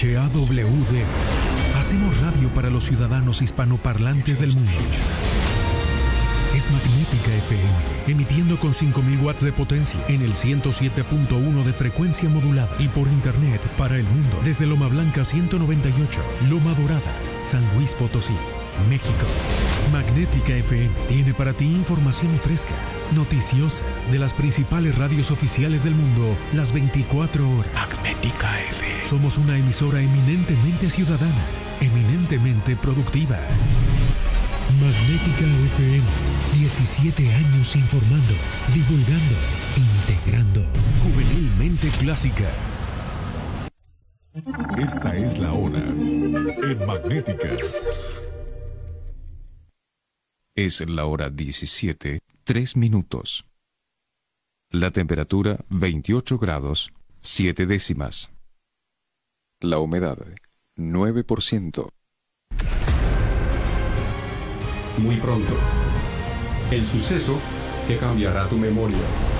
XHAWD. Hacemos radio para los ciudadanos hispanoparlantes del mundo. Es Magnética FM, emitiendo con 5000 watts de potencia en el 107.1 de frecuencia modulada y por internet para el mundo desde Loma Blanca 198, Loma Dorada, San Luis Potosí, México. Magnética FM tiene para ti información fresca, noticiosa de las principales radios oficiales del mundo las 24 horas. Magnética FM. Somos una emisora eminentemente ciudadana, eminentemente productiva. Magnética FM. 17 años informando, divulgando, integrando. Juvenilmente clásica. Esta es la hora en Magnética. Es la hora 17, 3 minutos. La temperatura 28 grados, 7 décimas. La humedad 9%. Muy pronto. El suceso que cambiará tu memoria.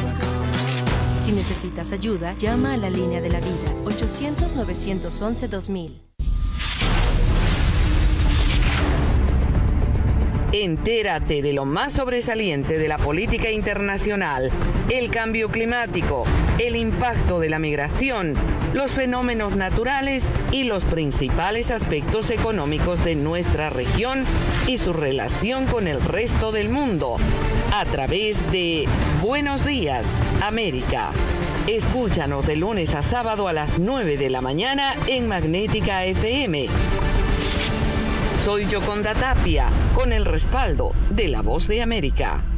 Si necesitas ayuda, llama a la línea de la vida 800-911-2000. Entérate de lo más sobresaliente de la política internacional, el cambio climático, el impacto de la migración, los fenómenos naturales y los principales aspectos económicos de nuestra región y su relación con el resto del mundo a través de Buenos Días, América. Escúchanos de lunes a sábado a las 9 de la mañana en Magnética FM. Soy Yoconda Tapia, con el respaldo de La Voz de América.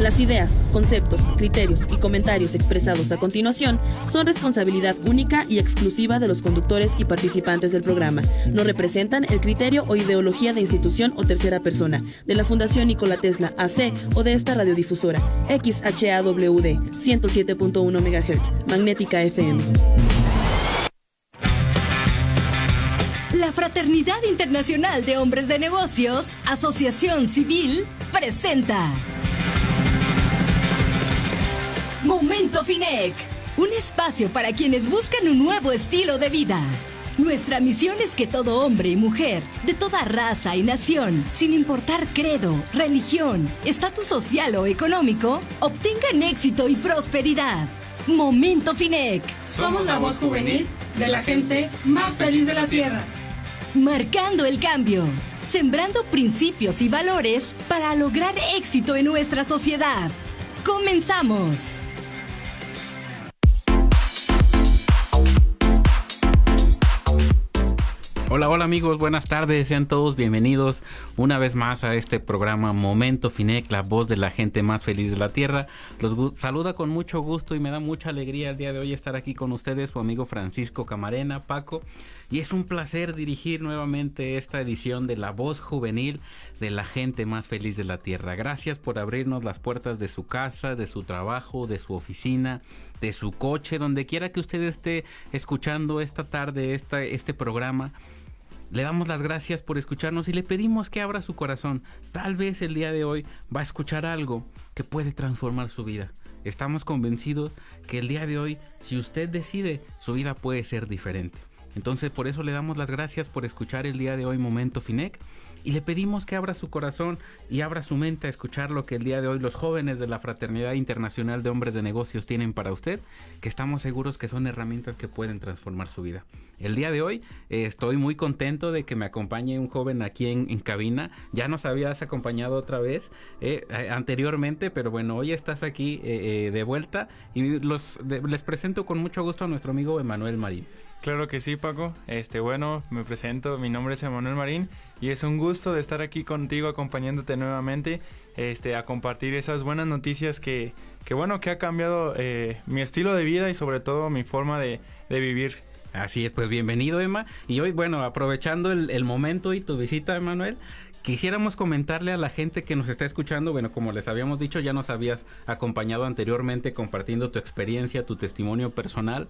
Las ideas, conceptos, criterios y comentarios expresados a continuación son responsabilidad única y exclusiva de los conductores y participantes del programa. No representan el criterio o ideología de institución o tercera persona, de la Fundación Nikola Tesla AC o de esta radiodifusora XHAWD 107.1 MHz, Magnética FM. La Fraternidad Internacional de Hombres de Negocios, Asociación Civil, presenta Momento Finec, un espacio para quienes buscan un nuevo estilo de vida. Nuestra misión es que todo hombre y mujer, de toda raza y nación, sin importar credo, religión, estatus social o económico, obtengan éxito y prosperidad. Momento Finec. Somos la voz juvenil de la gente más feliz de la Tierra. Marcando el cambio, sembrando principios y valores para lograr éxito en nuestra sociedad. Comenzamos. Hola, hola amigos, buenas tardes, sean todos bienvenidos una vez más a este programa Momento Finec, la voz de la gente más feliz de la Tierra. Los saluda con mucho gusto y me da mucha alegría el día de hoy estar aquí con ustedes, su amigo Francisco Camarena, Paco, y es un placer dirigir nuevamente esta edición de La Voz Juvenil de la gente más feliz de la Tierra. Gracias por abrirnos las puertas de su casa, de su trabajo, de su oficina, de su coche, donde quiera que usted esté escuchando esta tarde esta, este programa. Le damos las gracias por escucharnos y le pedimos que abra su corazón. Tal vez el día de hoy va a escuchar algo que puede transformar su vida. Estamos convencidos que el día de hoy, si usted decide, su vida puede ser diferente. Entonces por eso le damos las gracias por escuchar el día de hoy Momento Finec y le pedimos que abra su corazón y abra su mente a escuchar lo que el día de hoy los jóvenes de la Fraternidad Internacional de Hombres de Negocios tienen para usted, que estamos seguros que son herramientas que pueden transformar su vida. El día de hoy eh, estoy muy contento de que me acompañe un joven aquí en, en cabina. Ya nos habías acompañado otra vez eh, anteriormente, pero bueno, hoy estás aquí eh, de vuelta y los, de, les presento con mucho gusto a nuestro amigo Emanuel Marín. Claro que sí, Paco. Este, bueno, me presento, mi nombre es Emanuel Marín y es un gusto de estar aquí contigo acompañándote nuevamente, este, a compartir esas buenas noticias que, que bueno, que ha cambiado eh, mi estilo de vida y sobre todo mi forma de, de vivir. Así es, pues bienvenido Emma. Y hoy, bueno, aprovechando el, el momento y tu visita, Emanuel, Quisiéramos comentarle a la gente que nos está escuchando, bueno, como les habíamos dicho, ya nos habías acompañado anteriormente compartiendo tu experiencia, tu testimonio personal.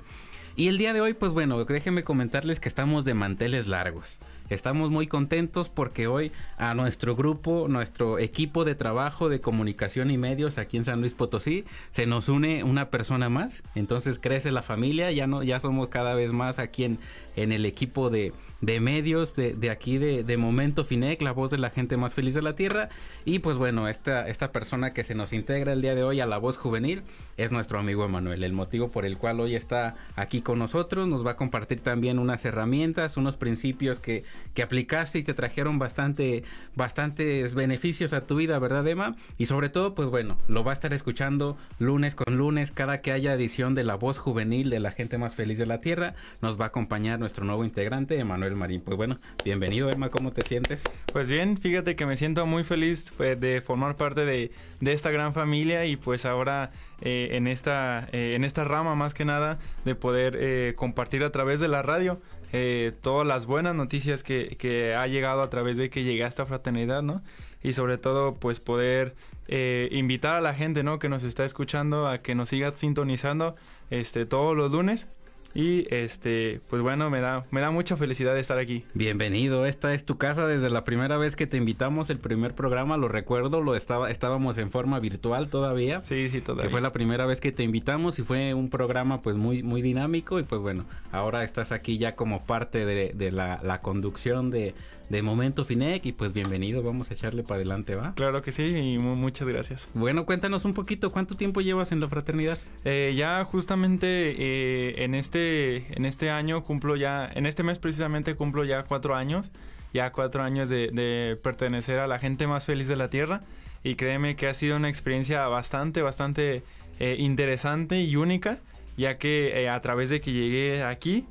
Y el día de hoy, pues bueno, déjenme comentarles que estamos de manteles largos. Estamos muy contentos porque hoy a nuestro grupo, nuestro equipo de trabajo de comunicación y medios aquí en San Luis Potosí, se nos une una persona más. Entonces crece la familia, ya no, ya somos cada vez más aquí en, en el equipo de, de medios de, de aquí de, de, Momento Finec, la voz de la gente más feliz de la tierra. Y pues bueno, esta, esta persona que se nos integra el día de hoy a la voz juvenil es nuestro amigo Emanuel. El motivo por el cual hoy está aquí con nosotros nos va a compartir también unas herramientas, unos principios que, que aplicaste y te trajeron bastante, bastantes beneficios a tu vida, ¿verdad, Emma? Y sobre todo, pues bueno, lo va a estar escuchando lunes con lunes, cada que haya edición de la voz juvenil de la gente más feliz de la tierra, nos va a acompañar nuestro nuevo integrante, Emanuel Marín. Pues bueno, bienvenido Emma, ¿cómo te sientes? Pues bien, fíjate que me siento muy feliz de formar parte de, de esta gran familia y pues ahora eh, en, esta, eh, en esta rama más que nada de poder eh, compartir a través de la radio eh, todas las buenas noticias que, que, ha llegado a través de que llegué a esta fraternidad, ¿no? Y sobre todo pues poder eh, invitar a la gente, ¿no? Que nos está escuchando a que nos siga sintonizando este, todos los lunes y este, pues bueno, me da, me da mucha felicidad de estar aquí. Bienvenido, esta es tu casa desde la primera vez que te invitamos, el primer programa, lo recuerdo, lo estaba, estábamos en forma virtual todavía. Sí, sí, todavía. Que fue la primera vez que te invitamos y fue un programa pues muy, muy dinámico y pues bueno, ahora estás aquí ya como parte de, de la, la conducción de, de Momento Finec y pues bienvenido, vamos a echarle para adelante, ¿va? Claro que sí y muchas gracias. Bueno, cuéntanos un poquito, ¿cuánto tiempo llevas en la fraternidad? Eh, ya justamente eh, en este en este año cumplo ya, en este mes precisamente cumplo ya cuatro años, ya cuatro años de, de pertenecer a la gente más feliz de la tierra y créeme que ha sido una experiencia bastante, bastante eh, interesante y única, ya que a través de que llegué aquí,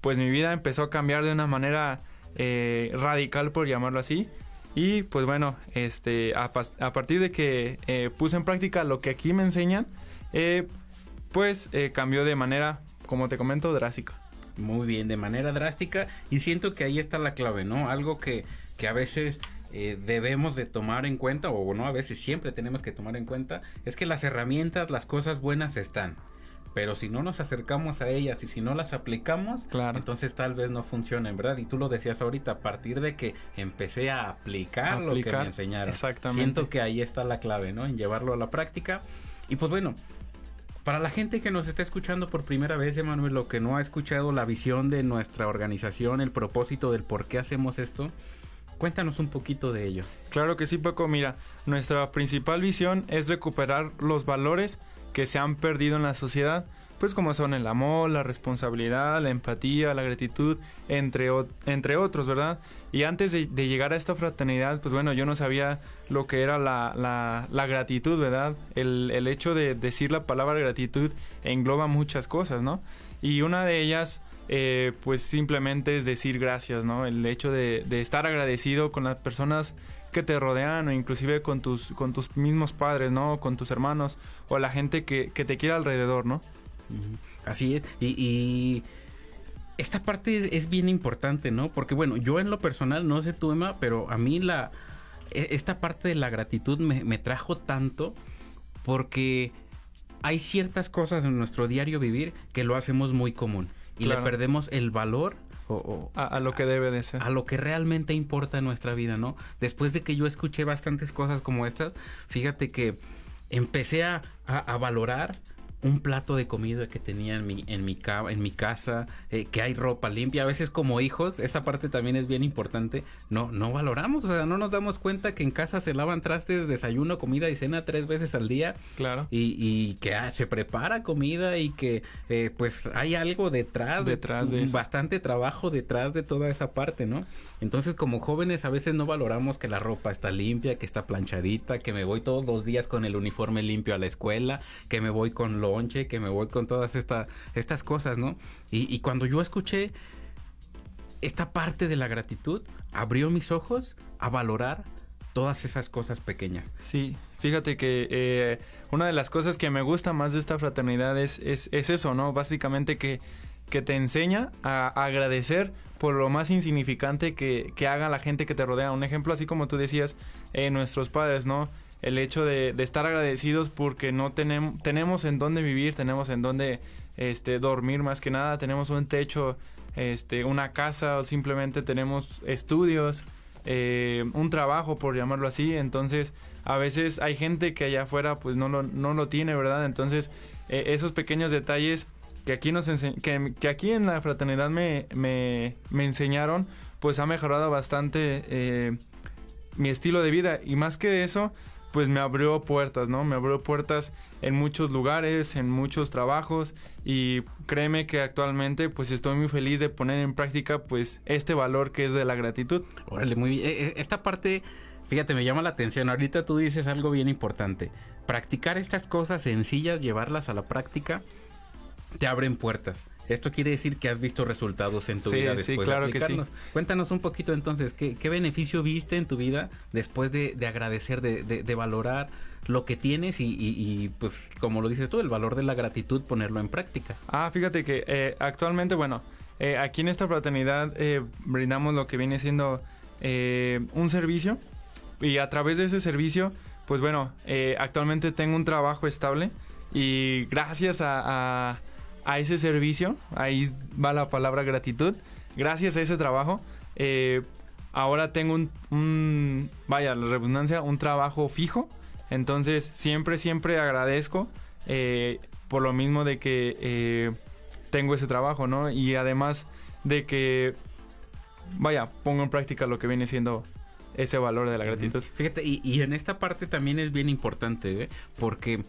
pues mi vida empezó a cambiar de una manera eh, radical, por llamarlo así. Y pues bueno, este, a, a partir de que eh, puse en práctica lo que aquí me enseñan, eh, pues cambió de manera, como te comento, drástica. Muy bien, de manera drástica. Y siento que ahí está la clave, ¿no? Algo que, que a veces eh, debemos de tomar en cuenta, o no, a veces siempre tenemos que tomar en cuenta, es que las herramientas, las cosas buenas están pero si no nos acercamos a ellas y si no las aplicamos, claro. entonces tal vez no funcionen, ¿verdad? Y tú lo decías ahorita, a partir de que empecé a aplicar, aplicar lo que me enseñaron. Exactamente. Siento que ahí está la clave, ¿no? En llevarlo a la práctica. Y pues bueno, para la gente que nos está escuchando por primera vez, Emanuel, lo que no ha escuchado la visión de nuestra organización, el propósito del por qué hacemos esto, Cuéntanos un poquito de ello. Claro que sí, Paco. Mira, nuestra principal visión es recuperar los valores que se han perdido en la sociedad, pues como son el amor, la responsabilidad, la empatía, la gratitud, entre, entre otros, ¿verdad? Y antes de, llegar a esta fraternidad, pues bueno, yo no sabía lo que era la, la, gratitud, ¿verdad? El, el hecho de decir la palabra gratitud engloba muchas cosas, ¿no? Y una de ellas eh, pues simplemente es decir gracias, ¿no? El hecho de, estar agradecido con las personas que te rodean o inclusive con tus, con tus mismos padres, ¿no? Con tus hermanos o la gente que, que te quiere alrededor, ¿no? Así es. Y, y, esta parte es bien importante, ¿no? Porque bueno, yo en lo personal, no sé tu Emma, pero a mí la... e, Esta parte de la gratitud me, me trajo tanto porque hay ciertas cosas en nuestro diario vivir que lo hacemos muy común y claro. le perdemos el valor o, o a, a, lo que debe de ser. A lo que realmente importa en nuestra vida, ¿no? Después de que yo escuché bastantes cosas como estas, fíjate que empecé a, a, a valorar un plato de comida que tenía en mi, en mi, en mi casa, eh, que hay ropa limpia. A veces como hijos, esa parte también es bien importante, no, no valoramos, o sea, no nos damos cuenta que en casa se lavan trastes, desayuno, comida y cena tres veces al día. Claro. Y, y que ah, se prepara comida y que eh, pues hay algo detrás, detrás de, de bastante trabajo detrás de toda esa parte, ¿no? Entonces como jóvenes a veces no valoramos que la ropa está limpia, que está planchadita, que me voy todos los días con el uniforme limpio a la escuela, que me voy con lonche, que me voy con todas esta, estas cosas, ¿no? Y, y, cuando yo escuché esta parte de la gratitud, abrió mis ojos a valorar todas esas cosas pequeñas. Sí, fíjate que eh, una de las cosas que me gusta más de esta fraternidad es, es, es eso, ¿no? Básicamente que que te enseña a agradecer por lo más insignificante que, que haga la gente que te rodea. Un ejemplo así como tú decías, eh, nuestros padres, ¿no? El hecho de, estar agradecidos porque no tenemos, tenemos en dónde vivir, tenemos en dónde este, dormir más que nada, tenemos un techo, este, una casa o simplemente tenemos estudios, eh, un trabajo por llamarlo así. Entonces a veces hay gente que allá afuera pues no lo, no lo tiene, ¿verdad? Entonces eh, esos pequeños detalles que aquí, nos que, que, aquí en la fraternidad me, me, me, enseñaron, pues ha mejorado bastante eh, mi estilo de vida. Y más que eso, pues me abrió puertas, ¿no? Me abrió puertas en muchos lugares, en muchos trabajos y créeme que actualmente pues estoy muy feliz de poner en práctica pues este valor que es de la gratitud. Órale, muy bien. Eh, esta parte, fíjate, me llama la atención. Ahorita tú dices algo bien importante. Practicar estas cosas sencillas, llevarlas a la práctica te abren puertas. Esto quiere decir que has visto resultados en tu vida después sí, claro de Que sí. Cuéntanos un poquito entonces, ¿qué, qué beneficio viste en tu vida después de, de agradecer, de, de, de, valorar lo que tienes y, y, y, pues como lo dices tú, el valor de la gratitud, ponerlo en práctica? Ah, fíjate que eh, actualmente, bueno, eh, aquí en esta fraternidad eh, brindamos lo que viene siendo un servicio y a través de ese servicio, pues bueno, eh, actualmente tengo un trabajo estable y gracias a, a a ese servicio, ahí va la palabra gratitud, gracias a ese trabajo, eh, ahora tengo un, un, vaya, la redundancia, un trabajo fijo, entonces siempre, siempre agradezco eh, por lo mismo de que eh, tengo ese trabajo, ¿no? Y además de que, vaya, pongo en práctica lo que viene siendo ese valor de la gratitud. Fíjate, y, y en esta parte también es bien importante, ¿eh? porque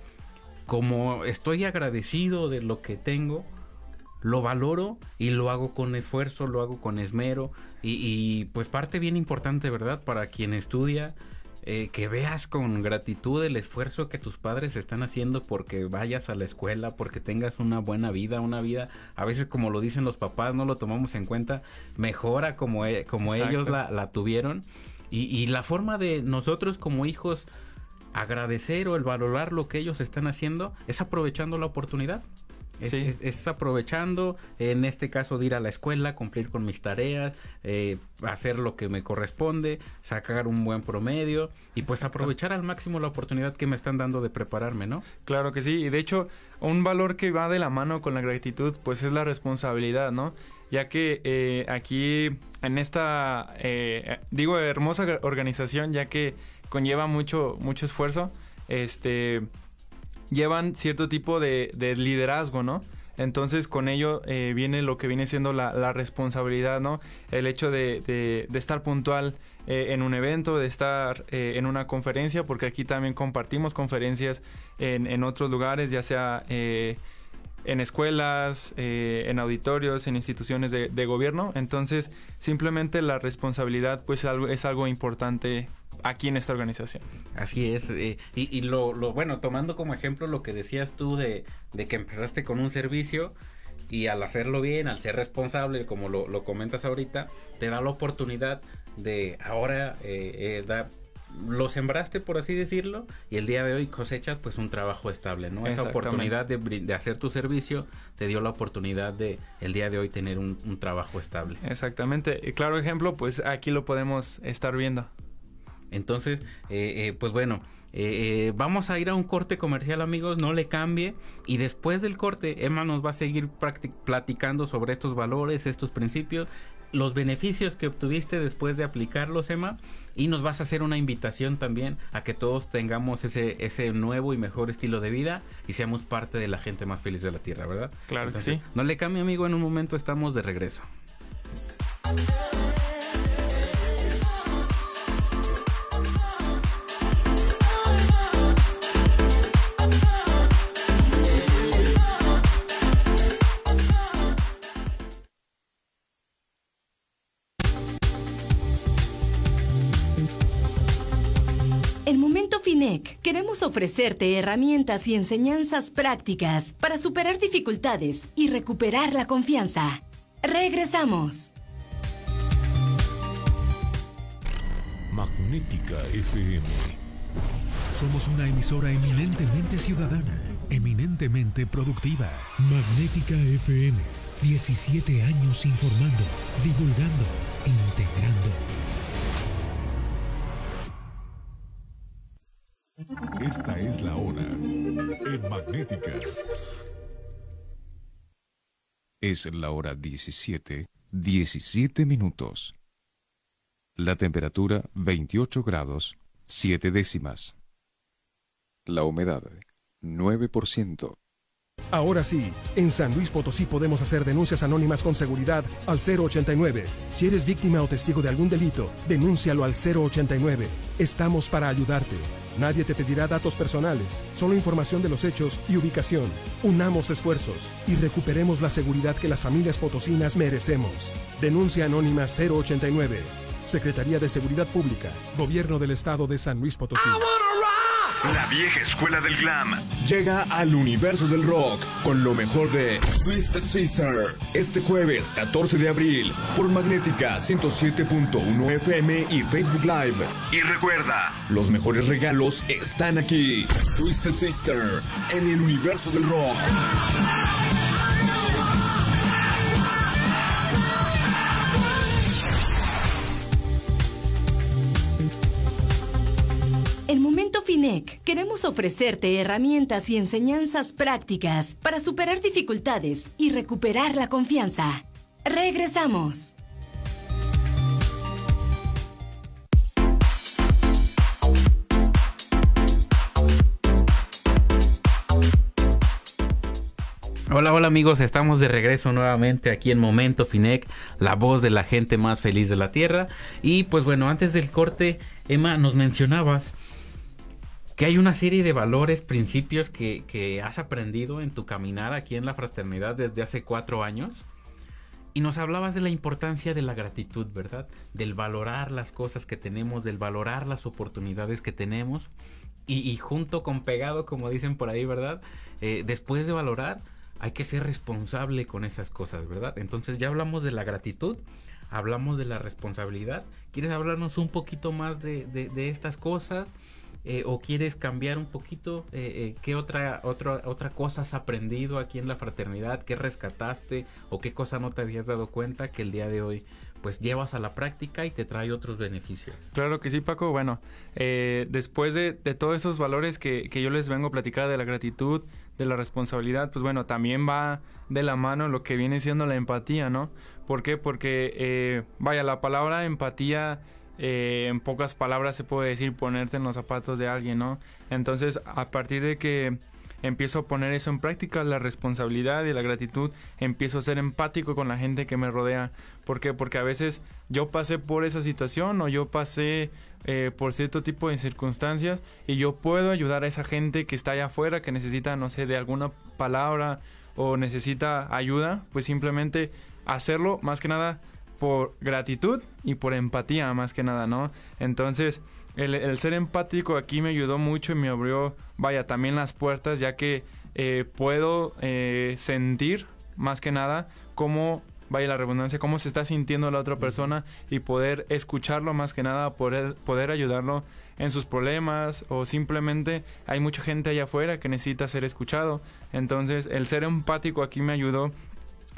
como estoy agradecido de lo que tengo, lo valoro y lo hago con esfuerzo, lo hago con esmero. Y, y pues parte bien importante, ¿verdad? Para quien estudia, eh, que veas con gratitud el esfuerzo que tus padres están haciendo porque vayas a la escuela, porque tengas una buena vida, una vida, a veces como lo dicen los papás, no lo tomamos en cuenta, mejora como, como ellos la, la tuvieron. Y, y la forma de nosotros como hijos, agradecer o el valorar lo que ellos están haciendo es aprovechando la oportunidad. Es, sí. es, es, aprovechando, en este caso, de ir a la escuela, cumplir con mis tareas, eh, hacer lo que me corresponde, sacar un buen promedio y pues aprovechar al máximo la oportunidad que me están dando de prepararme, ¿no? Claro que sí, y de hecho, un valor que va de la mano con la gratitud, pues es la responsabilidad, ¿no? Ya que eh, aquí, en esta, eh, digo, hermosa organización, ya que conlleva mucho, mucho esfuerzo, este, llevan cierto tipo de, de liderazgo, ¿no? Entonces con ello eh, viene lo que viene siendo la, la responsabilidad, ¿no? El hecho de, estar puntual eh, en un evento, de estar eh, en una conferencia, porque aquí también compartimos conferencias en, en otros lugares, ya sea eh, en escuelas, eh, en auditorios, en instituciones de, de, gobierno. Entonces, simplemente la responsabilidad pues es algo importante aquí en esta organización. Así es. Eh, y, y lo, lo, bueno, tomando como ejemplo lo que decías tú de, de, que empezaste con un servicio y al hacerlo bien, al ser responsable, como lo, lo comentas ahorita, te da la oportunidad de ahora eh, eh, da, lo sembraste, por así decirlo, y el día de hoy cosechas pues un trabajo estable, ¿no? Esa oportunidad de, de, hacer tu servicio te dio la oportunidad de el día de hoy tener un, un trabajo estable. Exactamente. Y claro ejemplo, pues aquí lo podemos estar viendo. Entonces, eh, eh, pues bueno, eh, eh, vamos a ir a un corte comercial, amigos, no le cambie. Y después del corte, Emma nos va a seguir platicando sobre estos valores, estos principios, los beneficios que obtuviste después de aplicarlos, Emma. Y nos vas a hacer una invitación también a que todos tengamos ese, ese nuevo y mejor estilo de vida y seamos parte de la gente más feliz de la Tierra, ¿verdad? Claro Entonces, que sí. No le cambie, amigo, en un momento estamos de regreso. Queremos ofrecerte herramientas y enseñanzas prácticas para superar dificultades y recuperar la confianza. Regresamos. Magnética FM. Somos una emisora eminentemente ciudadana, eminentemente productiva. Magnética FM 17 años informando, divulgando, integrando. Esta es la hora en Magnética. Es la hora 17, 17 minutos. La temperatura 28 grados, 7 décimas. La humedad 9%. Ahora sí, en San Luis Potosí podemos hacer denuncias anónimas con seguridad al 089. Si eres víctima o testigo de algún delito, denúncialo al 089. Estamos para ayudarte. Nadie te pedirá datos personales, solo información de los hechos y ubicación. Unamos esfuerzos y recuperemos la seguridad que las familias potosinas merecemos. Denuncia anónima 089. Secretaría de Seguridad Pública, Gobierno del Estado de San Luis Potosí. La vieja escuela del glam llega al universo del rock con lo mejor de Twisted Sister este jueves 14 de abril por Magnética 107.1 FM y Facebook Live. Y recuerda, los mejores regalos están aquí. Twisted Sister en el universo del rock. FINEC queremos ofrecerte herramientas y enseñanzas prácticas para superar dificultades y recuperar la confianza. Regresamos. Hola, hola amigos, estamos de regreso nuevamente aquí en Momento Finec, la voz de la gente más feliz de la Tierra. Y pues bueno, antes del corte, Emma, nos mencionabas que hay una serie de valores, principios que, que has aprendido en tu caminar aquí en la fraternidad desde hace cuatro años. Y nos hablabas de la importancia de la gratitud, ¿verdad? Del valorar las cosas que tenemos, del valorar las oportunidades que tenemos. Y, y junto con pegado, como dicen por ahí, ¿verdad? Eh, después de valorar, hay que ser responsable con esas cosas, ¿verdad? Entonces ya hablamos de la gratitud, hablamos de la responsabilidad. ¿Quieres hablarnos un poquito más de, de, de estas cosas? Eh, ¿O quieres cambiar un poquito? Eh, eh, ¿Qué otra, otra, otra cosa has aprendido aquí en la fraternidad? ¿Qué rescataste? ¿O qué cosa no te habías dado cuenta que el día de hoy pues llevas a la práctica y te trae otros beneficios? Claro que sí, Paco. Bueno, después de, de, todos esos valores que, que yo les vengo a platicar de la gratitud, de la responsabilidad, pues bueno, también va de la mano lo que viene siendo la empatía, ¿no? ¿Por qué? Porque, vaya, la palabra empatía, eh, en pocas palabras se puede decir ponerte en los zapatos de alguien, ¿no? Entonces, a partir de que empiezo a poner eso en práctica, la responsabilidad y la gratitud, empiezo a ser empático con la gente que me rodea. ¿Por qué? Porque a veces yo pasé por esa situación o yo pasé eh, por cierto tipo de circunstancias y yo puedo ayudar a esa gente que está allá afuera, que necesita, no sé, de alguna palabra o necesita ayuda, pues simplemente hacerlo más que nada por gratitud y por empatía más que nada, ¿no? Entonces, el, el, ser empático aquí me ayudó mucho y me abrió, vaya, también las puertas, ya que eh, puedo eh, sentir más que nada cómo, vaya la redundancia, cómo se está sintiendo la otra persona y poder escucharlo más que nada, poder, poder ayudarlo en sus problemas o simplemente hay mucha gente allá afuera que necesita ser escuchado. Entonces, el ser empático aquí me ayudó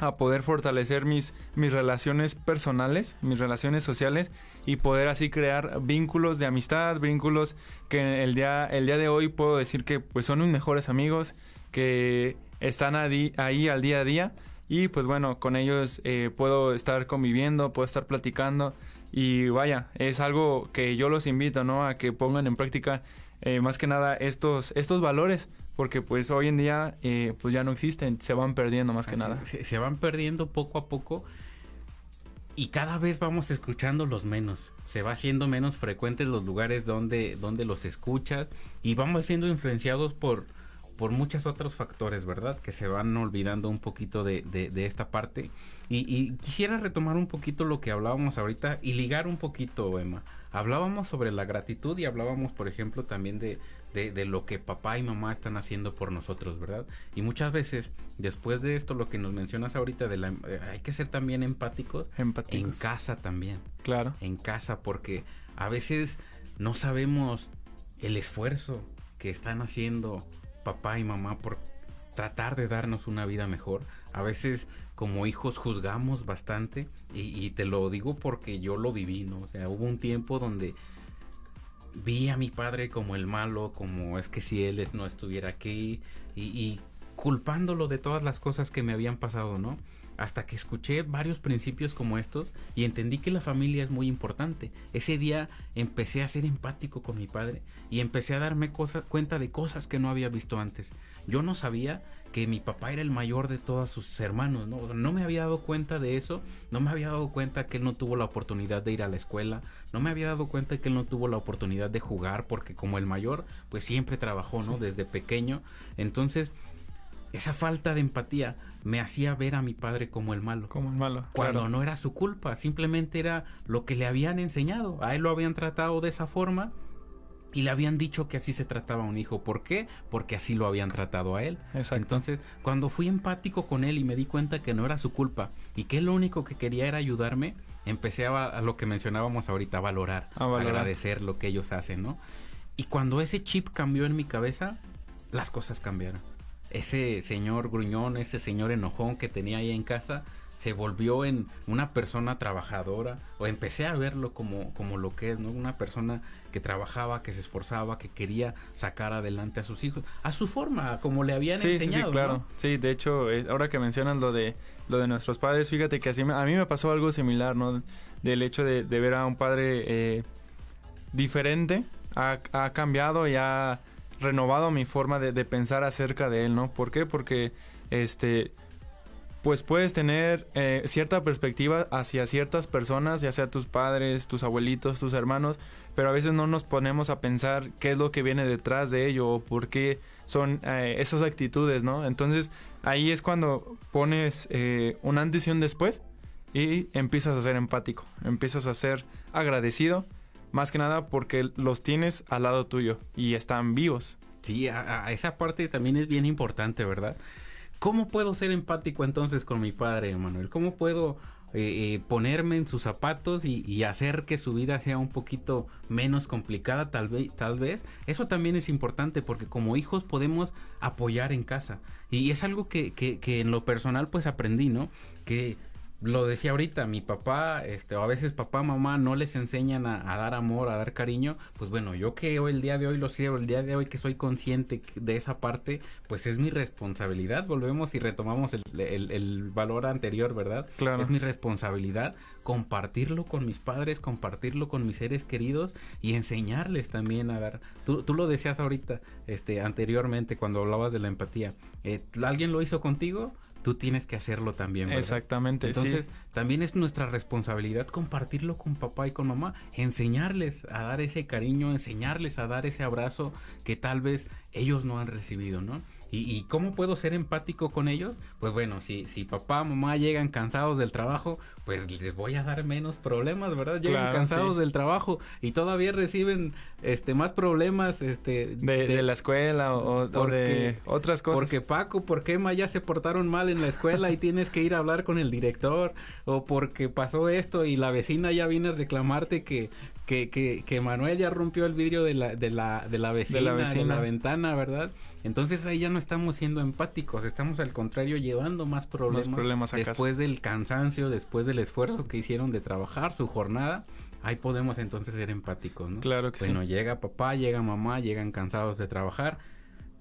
a poder fortalecer mis, mis relaciones personales, mis relaciones sociales y poder así crear vínculos de amistad, vínculos que el día, el día de hoy puedo decir que pues son mis mejores amigos, que están ahí, ahí al día a día. Y pues bueno, con ellos eh, puedo estar conviviendo, puedo estar platicando. Y vaya, es algo que yo los invito, ¿no? A que pongan en práctica eh, más que nada estos, estos valores porque pues hoy en día eh, pues ya no existen, se van perdiendo más que Así, nada. Se, se, van perdiendo poco a poco y cada vez vamos escuchando los menos. Se va haciendo menos frecuentes los lugares donde, donde los escuchas y vamos siendo influenciados por, por muchos otros factores, ¿verdad? Que se van olvidando un poquito de, de, de esta parte. Y, y, quisiera retomar un poquito lo que hablábamos ahorita y ligar un poquito, Emma. Hablábamos sobre la gratitud y hablábamos, por ejemplo, también de, de, de, lo que papá y mamá están haciendo por nosotros, ¿verdad? Y muchas veces, después de esto, lo que nos mencionas ahorita, de la, eh, hay que ser también empáticos, empáticos en casa también. Claro. En casa, porque a veces no sabemos el esfuerzo que están haciendo papá y mamá por tratar de darnos una vida mejor. A veces como hijos juzgamos bastante y, te lo digo porque yo lo viví, ¿no? O sea, hubo un tiempo donde vi a mi padre como el malo, como es que si él no estuviera aquí y, y culpándolo de todas las cosas que me habían pasado, ¿no? Hasta que escuché varios principios como estos y entendí que la familia es muy importante. Ese día empecé a ser empático con mi padre y empecé a darme cuenta de cosas que no había visto antes. Yo no sabía que mi papá era el mayor de todos sus hermanos, ¿no? no me había dado cuenta de eso, no me había dado cuenta que él no tuvo la oportunidad de ir a la escuela, no me había dado cuenta que él no tuvo la oportunidad de jugar porque como el mayor, pues siempre trabajó, ¿no? Desde pequeño. Entonces, esa falta de empatía me hacía ver a mi padre como el malo. Como el malo. Cuando no era su culpa, simplemente era lo que le habían enseñado. A él lo habían tratado de esa forma y le habían dicho que así se trataba a un hijo. ¿Por qué? Porque así lo habían tratado a él. Entonces, cuando fui empático con él y me di cuenta que no era su culpa y que él lo único que quería era ayudarme, empecé a, lo que mencionábamos ahorita, a valorar, a valorar, agradecer lo que ellos hacen, ¿no? Y cuando ese chip cambió en mi cabeza, las cosas cambiaron ese señor gruñón, ese señor enojón que tenía ahí en casa, se volvió en una persona trabajadora, o empecé a verlo como, como lo que es, ¿no? Una persona que trabajaba, que se esforzaba, que quería sacar adelante a sus hijos, a su forma, como le habían enseñado. Sí, claro. Sí, de hecho, eh, ahora que mencionas lo de lo de nuestros padres, fíjate que así a mí me pasó algo similar, ¿no? Del hecho de, ver a un padre eh, diferente, ha, ha cambiado y ha renovado mi forma de, pensar acerca de él, ¿no? ¿Por qué? Porque, este, pues puedes tener eh, cierta perspectiva hacia ciertas personas, ya sea tus padres, tus abuelitos, tus hermanos, pero a veces no nos ponemos a pensar qué es lo que viene detrás de ello o por qué son eh, esas actitudes, ¿no? Entonces ahí es cuando pones eh, un antes y un después y empiezas a ser empático, empiezas a ser agradecido más que nada porque los tienes al lado tuyo y están vivos. Sí, a, esa parte también es bien importante, ¿verdad? ¿Cómo puedo ser empático entonces con mi padre, Manuel? ¿Cómo puedo eh, eh, ponerme en sus zapatos y, hacer que su vida sea un poquito menos complicada, tal vez, tal vez? Eso también es importante porque como hijos podemos apoyar en casa. Y es algo que, que, que en lo personal pues aprendí, ¿no? Que lo decía ahorita, mi papá, este, o a veces papá, mamá no les enseñan a, dar amor, a dar cariño, pues bueno, yo que hoy, el día de hoy lo sé, el día de hoy que soy consciente de esa parte, pues es mi responsabilidad, volvemos y retomamos el, el, valor anterior, ¿verdad? Claro. Es mi responsabilidad compartirlo con mis padres, compartirlo con mis seres queridos y enseñarles también a dar. Tú, tú lo decías ahorita, este, anteriormente cuando hablabas de la empatía. Eh, ¿Alguien lo hizo contigo? Tú tienes que hacerlo también. ¿verdad? Exactamente. Entonces, también es nuestra responsabilidad compartirlo con papá y con mamá, enseñarles a dar ese cariño, enseñarles a dar ese abrazo que tal vez ellos no han recibido, ¿no? ¿Y, cómo puedo ser empático con ellos? Pues bueno, si, si papá, mamá llegan cansados del trabajo, pues les voy a dar menos problemas, ¿verdad? Llegan cansados del trabajo y todavía reciben este más problemas este de, la escuela o, de otras cosas. Porque Paco, ¿por qué ya se portaron mal en la escuela y tienes que ir a hablar con el director? O porque pasó esto y la vecina ya viene a reclamarte que que, que, que, Manuel ya rompió el vidrio de la, de la, de la vecina, de la, vecina. la ventana, ¿verdad? Entonces ahí ya no estamos siendo empáticos, estamos al contrario llevando más problemas, problemas después del cansancio, después del esfuerzo que hicieron de trabajar su jornada. Ahí podemos entonces ser empáticos, ¿no? Claro que sí. Bueno, llega papá, llega mamá, llegan cansados de trabajar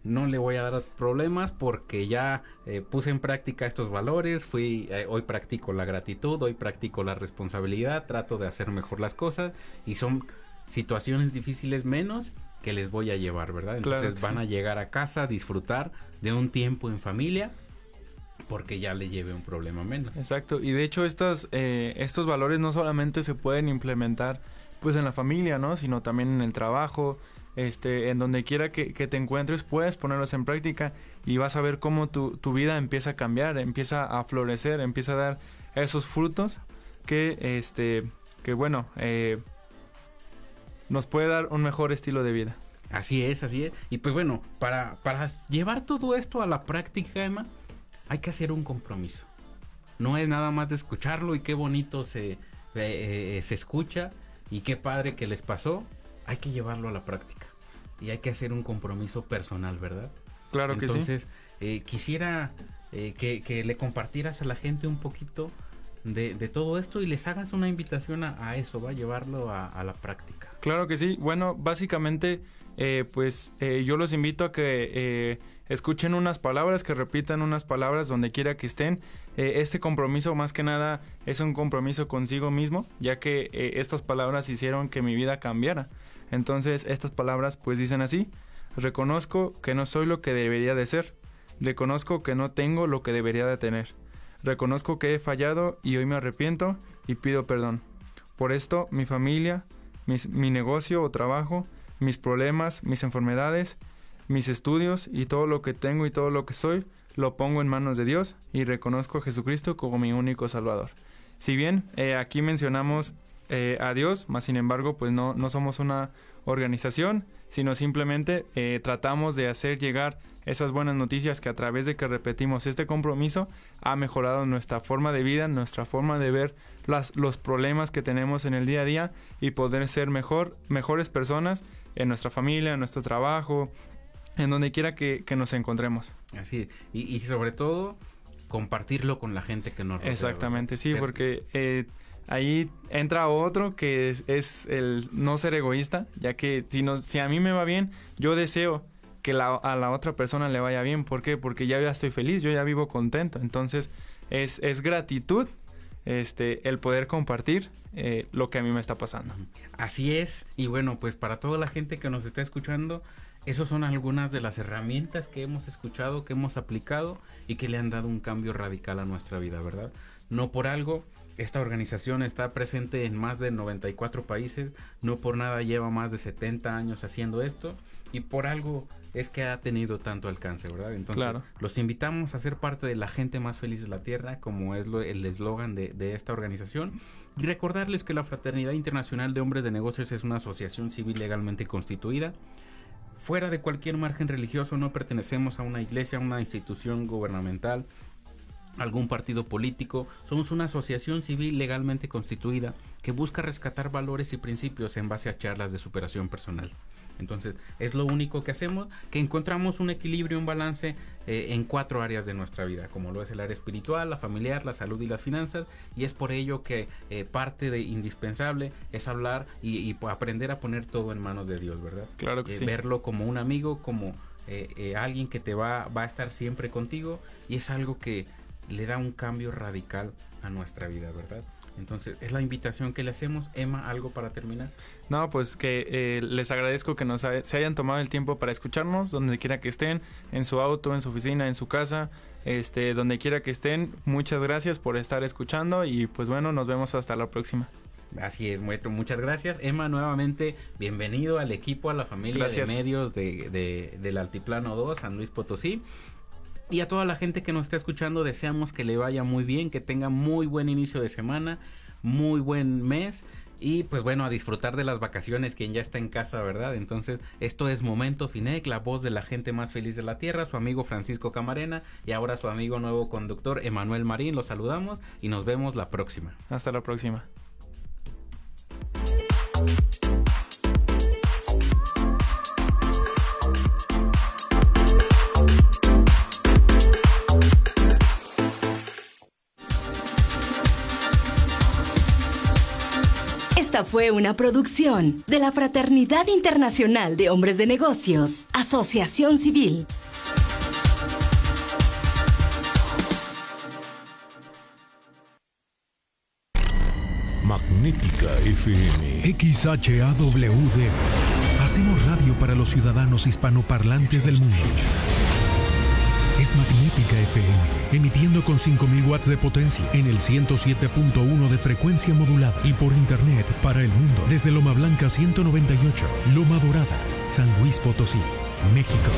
no le voy a dar problemas porque ya eh, puse en práctica estos valores, fui, eh, hoy practico la gratitud, hoy practico la responsabilidad, trato de hacer mejor las cosas y son situaciones difíciles menos que les voy a llevar, ¿verdad? Entonces van a llegar a casa, disfrutar de un tiempo en familia porque ya le lleve un problema menos. Exacto, y de hecho estas, eh, estos valores no solamente se pueden implementar pues en la familia, ¿no? Sino también en el trabajo, este, en donde quiera que, te encuentres, puedes ponerlos en práctica y vas a ver cómo tu, vida empieza a cambiar, empieza a florecer, empieza a dar esos frutos que, este, que bueno, eh, nos puede dar un mejor estilo de vida. Así es, así es. Y pues bueno, para, para llevar todo esto a la práctica, Emma, hay que hacer un compromiso. No es nada más de escucharlo y qué bonito se, eh, eh, se escucha y qué padre que les pasó, hay que llevarlo a la práctica y hay que hacer un compromiso personal, ¿verdad? Claro que sí. Entonces, eh, quisiera eh, que, le compartieras a la gente un poquito de, todo esto y les hagas una invitación a, eso, va a llevarlo a, la práctica. Claro que sí. Bueno, básicamente, eh, pues eh, yo los invito a que escuchen unas palabras, que repitan unas palabras donde quiera que estén. este compromiso más que nada es un compromiso consigo mismo, ya que estas palabras hicieron que mi vida cambiara. Entonces estas palabras pues dicen así, reconozco que no soy lo que debería de ser, reconozco que no tengo lo que debería de tener, reconozco que he fallado y hoy me arrepiento y pido perdón. Por esto mi familia, mi negocio o trabajo, mis problemas, mis enfermedades, mis estudios y todo lo que tengo y todo lo que soy, lo pongo en manos de Dios y reconozco a Jesucristo como mi único Salvador. Si bien eh, aquí mencionamos eh, a Dios, más sin embargo, pues no, no somos una organización, sino simplemente eh, tratamos de hacer llegar esas buenas noticias que a través de que repetimos este compromiso ha mejorado nuestra forma de vida, nuestra forma de ver las, los problemas que tenemos en el día a día y poder ser mejor, mejores personas en nuestra familia, en nuestro trabajo, en donde quiera que, nos encontremos. Así, y, y, sobre todo compartirlo con la gente que nos rodea. Exactamente, sí, porque eh, ahí entra otro que es, el no ser egoísta, ya que si, no, si a mí me va bien, yo deseo que a la otra persona le vaya bien. ¿Por qué? Porque ya, ya estoy feliz, yo ya vivo contento. Entonces es, es gratitud este, el poder compartir eh, lo que a mí me está pasando. Así es. Y bueno, pues para toda la gente que nos está escuchando, esas son algunas de las herramientas que hemos escuchado, que hemos aplicado y que le han dado un cambio radical a nuestra vida, ¿verdad? No por algo esta organización está presente en más de 94 países, no por nada lleva más de 70 años haciendo esto y por algo es que ha tenido tanto alcance, ¿verdad? Entonces, los invitamos a ser parte de la gente más feliz de la Tierra, como es el eslogan de, de esta organización, y recordarles que la Fraternidad Internacional de Hombres de Negocios es una asociación civil legalmente constituida. Fuera de cualquier margen religioso, no pertenecemos a una iglesia, a una institución gubernamental, algún partido político, somos una asociación civil legalmente constituida que busca rescatar valores y principios en base a charlas de superación personal. Entonces, es lo único que hacemos, que encontramos un equilibrio, un balance eh, en cuatro áreas de nuestra vida, como lo es el área espiritual, la familiar, la salud y las finanzas, y es por ello que eh, parte de indispensable es hablar y, aprender a poner todo en manos de Dios, ¿verdad? Claro que eh, sí. Verlo como un amigo, como alguien que te va, va a estar siempre contigo, y es algo que le da un cambio radical a nuestra vida, ¿verdad? Entonces, es la invitación que le hacemos. Emma, ¿algo para terminar? No, pues que eh, les agradezco que nos se hayan tomado el tiempo para escucharnos, donde quiera que estén, en su auto, en su oficina, en su casa, este, donde quiera que estén. Muchas gracias por estar escuchando y pues bueno, nos vemos hasta la próxima. Así es, muestro, muchas gracias. Emma, nuevamente, bienvenido al equipo, a la familia de medios de, del Altiplano 2, San Luis Potosí. Y a toda la gente que nos está escuchando, deseamos que le vaya muy bien, que tenga muy buen inicio de semana, muy buen mes. Y pues bueno, a disfrutar de las vacaciones, quien ya está en casa, ¿verdad? Entonces, esto es Momento Finec, la voz de la gente más feliz de la Tierra, su amigo Francisco Camarena y ahora su amigo nuevo conductor Emanuel Marín. Los saludamos y nos vemos la próxima. Hasta la próxima. Esta fue una producción de la Fraternidad Internacional de Hombres de Negocios, Asociación Civil. Magnética FM. XHAWD. Hacemos radio para los ciudadanos hispanoparlantes del mundo es Magnética FM, emitiendo con 5000 watts de potencia en el 107.1 de frecuencia modulada y por internet para el mundo desde Loma Blanca 198, Loma Dorada, San Luis Potosí, México.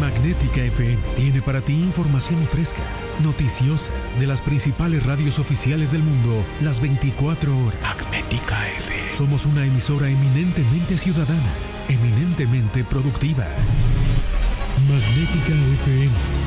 Magnética FM tiene para ti información fresca, noticiosa de las principales radios oficiales del mundo las 24 horas. Magnética FM. Somos una emisora eminentemente ciudadana, eminentemente productiva. Magnética FM